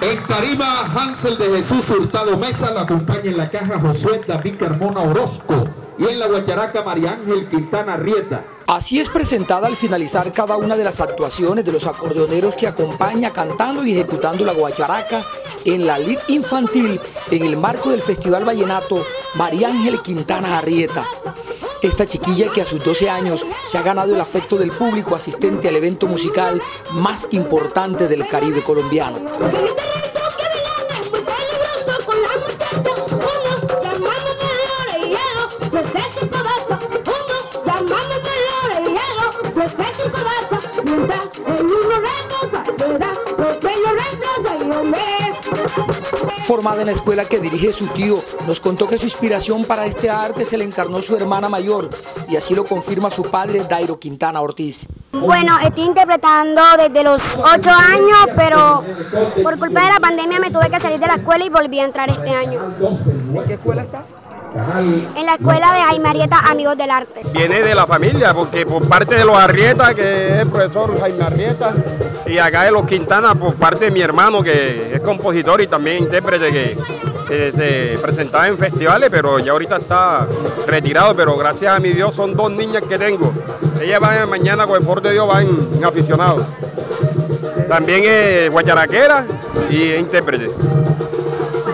En tarima, Hansel de Jesús Hurtado Mesa lo acompaña en la caja Josué David Carmona Orozco y en la guacharaca María Ángel Quintana Rieta. Así es presentada al finalizar cada una de las actuaciones de los acordeoneros que acompaña cantando y ejecutando la guacharaca en la lid infantil en el marco del Festival Vallenato María Ángel Quintana Arrieta. Esta chiquilla que a sus 12 años se ha ganado el afecto del público asistente al evento musical más importante del Caribe colombiano. Formada en la escuela que dirige su tío, nos contó que su inspiración para este arte se le encarnó su hermana mayor y así lo confirma su padre Dairo Quintana Ortiz. Bueno, estoy interpretando desde los 8 años, pero por culpa de la pandemia me tuve que salir de la escuela y volví a entrar este año. ¿En qué escuela estás? En la escuela de Jaime Arrieta, Amigos del Arte. Viene de la familia, porque por parte de los Arrieta, que es el profesor Jaime Arrieta, y acá de los Quintana, por parte de mi hermano, que es compositor y también intérprete, que se presentaba en festivales, pero ya ahorita está retirado, pero gracias a mi Dios son dos niñas que tengo. Ellas van mañana con el favor de Dios, van aficionados. También es guacharaquera y es intérprete.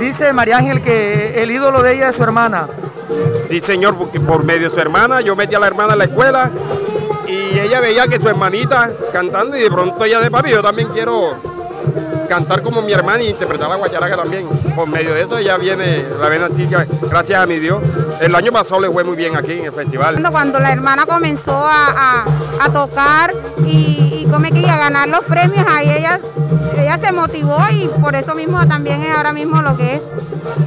Dice María Ángel que el ídolo de ella es su hermana. Sí, señor, porque por medio de su hermana, yo metí a la hermana en la escuela y ella veía que su hermanita cantando y de pronto ella de papi, yo también quiero cantar como mi hermana y interpretar la guacharaca también. Por medio de eso ella viene, la ven artística, gracias a mi Dios. El año pasado le fue muy bien aquí en el festival. Cuando la hermana comenzó a, tocar y, y come que a ganar los premios, ahí ella, ella se motivó y por eso mismo también es ahora mismo lo que es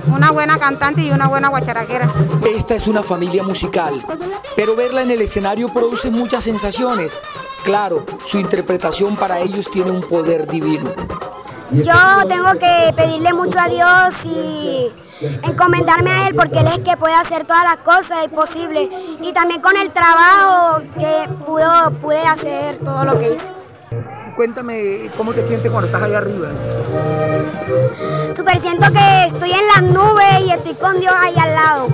una buena cantante y una buena guacharaquera. Esta es una familia musical, pero verla en el escenario produce muchas sensaciones. Claro, su interpretación para ellos tiene un poder divino. Yo tengo que pedirle mucho a Dios y encomendarme a Él porque Él es que puede hacer todas las cosas, es posible. Y también con el trabajo que pudo, pude hacer todo lo que hice. Cuéntame cómo te sientes cuando estás ahí arriba. Super siento que estoy en las nubes y estoy con Dios ahí al lado.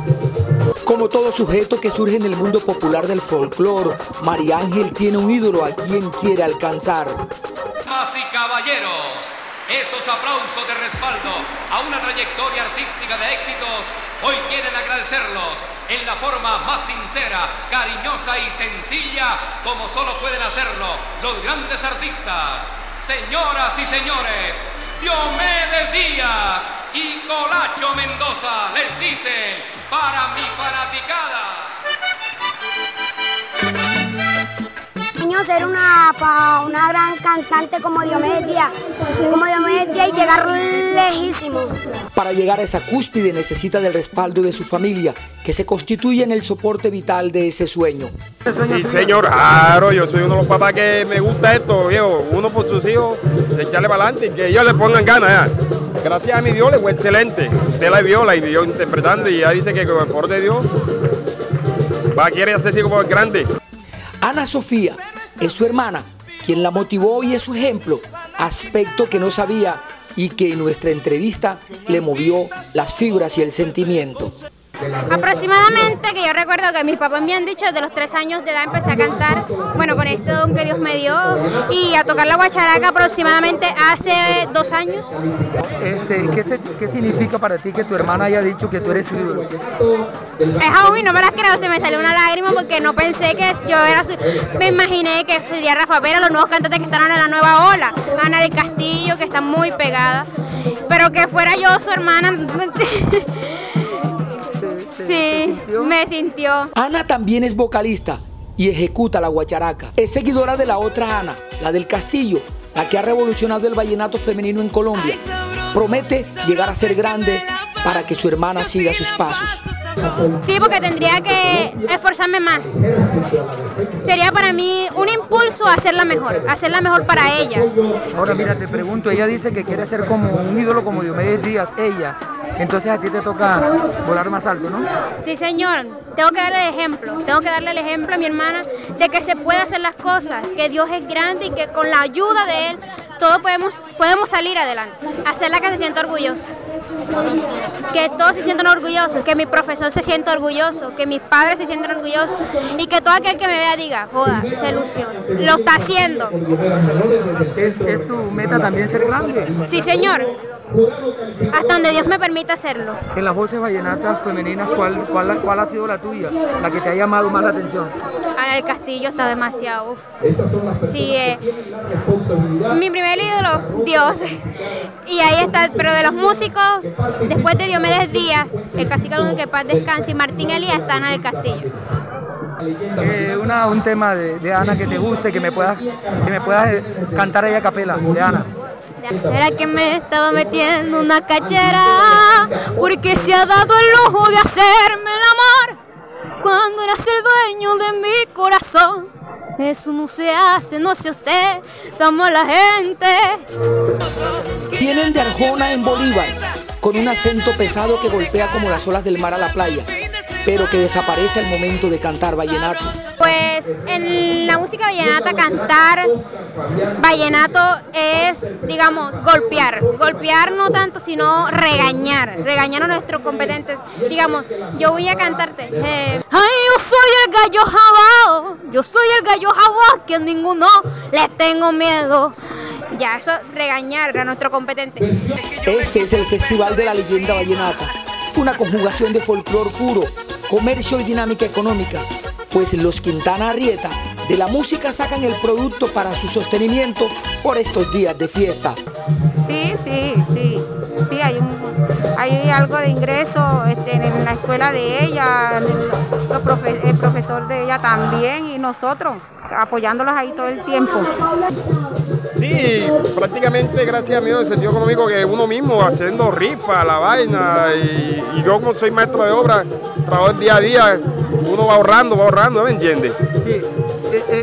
Como todo sujeto que surge en el mundo popular del folclore, María Ángel tiene un ídolo a quien quiere alcanzar. Y caballeros, esos aplausos de respaldo a una trayectoria artística de éxitos, hoy quieren agradecerlos en la forma más sincera, cariñosa y sencilla como solo pueden hacerlo los grandes artistas. Señoras y señores, Diomedes Díaz y Colacho Mendoza les dicen para mi fanaticada. Ser una, una gran cantante como Diomedes Díaz, como Diomedes Díaz y llegar lejísimo. Para llegar a esa cúspide necesita del respaldo de su familia, que se constituye en el soporte vital de ese sueño. Sí, señor, claro, yo soy uno de los papás que me gusta esto, viejo, uno por sus hijos, echarle para adelante y que ellos le pongan ganas. Gracias a mi Dios le fue excelente. Usted la vio, la vio interpretando y ya dice que con el favor de Dios va a querer hacerse como grande. Ana Sofía es su hermana quien la motivó y es su ejemplo, aspecto que no sabía y que en nuestra entrevista le movió las fibras y el sentimiento. Aproximadamente, que yo recuerdo que mis papás me han dicho, desde los tres años de edad empecé a cantar, bueno, con este don que Dios me dio, y a tocar la guacharaca aproximadamente hace dos años. Este, ¿qué, significa para ti que tu hermana haya dicho que tú eres su ídolo? Es aún y no me las creo, se me salió una lágrima porque no pensé que yo era su... Me imaginé que sería Rafa Pera, los nuevos cantantes que están en la nueva ola, Ana del Castillo, que está muy pegada, pero que fuera yo su hermana... Sí, me sintió. Ana también es vocalista y ejecuta la guacharaca. Es seguidora de la otra Ana, la del Castillo, la que ha revolucionado el vallenato femenino en Colombia. Promete llegar a ser grande para que su hermana siga sus pasos. Sí, porque tendría que esforzarme más. Sería para mí un impulso a hacerla mejor, hacerla mejor para ella. Ahora mira, te pregunto, ella dice que quiere ser como un ídolo como Diomedes Díaz, ella. Entonces a ti te toca volar más alto, ¿no? Sí, señor. Tengo que darle el ejemplo. Tengo que darle el ejemplo a mi hermana de que se puede hacer las cosas, que Dios es grande y que con la ayuda de Él todos podemos, podemos salir adelante. Hacerla que se sienta orgullosa. Que todos se sientan orgullosos, que mi profesor se sienta orgulloso, que mis padres se sientan orgullosos y que todo aquel que me vea diga, joda, se ilusiona. Lo está haciendo. ¿Es, es tu meta también ser grande? Sí, señor. Hasta donde Dios me permita hacerlo. En las voces vallenatas femeninas, ¿cuál, cuál, cuál ha sido la tuya? La que te ha llamado más la atención. Ana del Castillo está demasiado. uf. Sí, eh, mi primer ídolo, Dios. Y ahí está, pero de los músicos, después de Diomedes Díaz, el cacique Luna que paz descanse y Martín Elías está Ana del Castillo. Eh, una, un tema de, de Ana que te guste, que me puedas, que me puedas eh, cantar ahí a capela, de Ana. Era que me estaba metiendo una cachera porque se ha dado el lujo de hacerme el amor cuando eras el dueño de mi corazón. Eso no se hace, no sé usted, somos la gente. Vienen de Arjona en Bolívar, con un acento pesado que golpea como las olas del mar a la playa, pero que desaparece al momento de cantar vallenato. Pues en la música vallenata cantar vallenato es, digamos, golpear. Golpear no tanto, sino regañar. Regañar a nuestros competentes. Digamos, yo voy a cantarte. eh, Ay, yo soy el gallo jabao. Yo soy el gallo jabao que a ninguno le tengo miedo. Ya, eso regañar a nuestro competente. Este es el Festival de la Leyenda Vallenata, una conjugación de folclor puro, comercio y dinámica económica, pues los Quintana Arrieta de la música sacan el producto para su sostenimiento por estos días de fiesta. Sí, sí, sí. Sí, hay, un, hay algo de ingreso este, en la escuela de ella, el, los profe- el profesor de ella también y nosotros apoyándolos ahí todo el tiempo. Sí, prácticamente gracias a mí en el sentido económico que uno mismo haciendo rifa, la vaina, y, y yo como soy maestro de obra, trabajo el día a día, uno va ahorrando, va ahorrando, ¿me entiendes? Sí,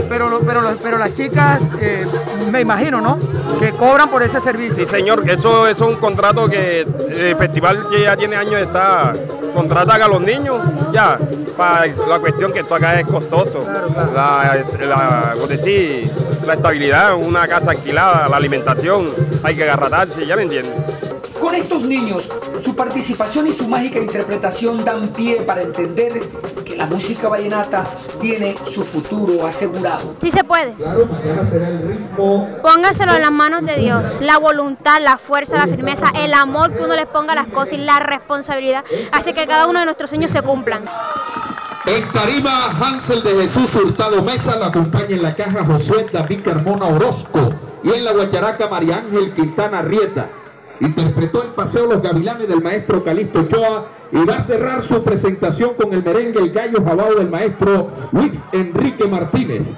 pero, pero, pero las chicas, eh, me imagino, ¿no? Que cobran por ese servicio. Sí, señor, eso, eso es un contrato que el festival que ya tiene años está, contrata a los niños, ya, para la cuestión que esto acá es costoso. La, la, como decir, la estabilidad, una casa alquilada, la alimentación, hay que agarratarse, ya me entiendes. Con estos niños, su participación y su mágica interpretación dan pie para entender que la música vallenata tiene su futuro asegurado. Sí se puede. Claro, mañana será el ritmo Póngaselo en las manos de Dios. La voluntad, la fuerza, la firmeza, el amor que uno les ponga a las cosas y la responsabilidad hace que cada uno de nuestros sueños se cumplan. En Tarima, Hansel de Jesús Hurtado Mesa lo acompaña en la caja Josué David Carmona Orozco y en la guacharaca María Ángel Quintana Rieta. Interpretó el paseo Los Gavilanes del maestro Calixto Ochoa y va a cerrar su presentación con el merengue El Gallo Jabao del maestro Luis Enrique Martínez.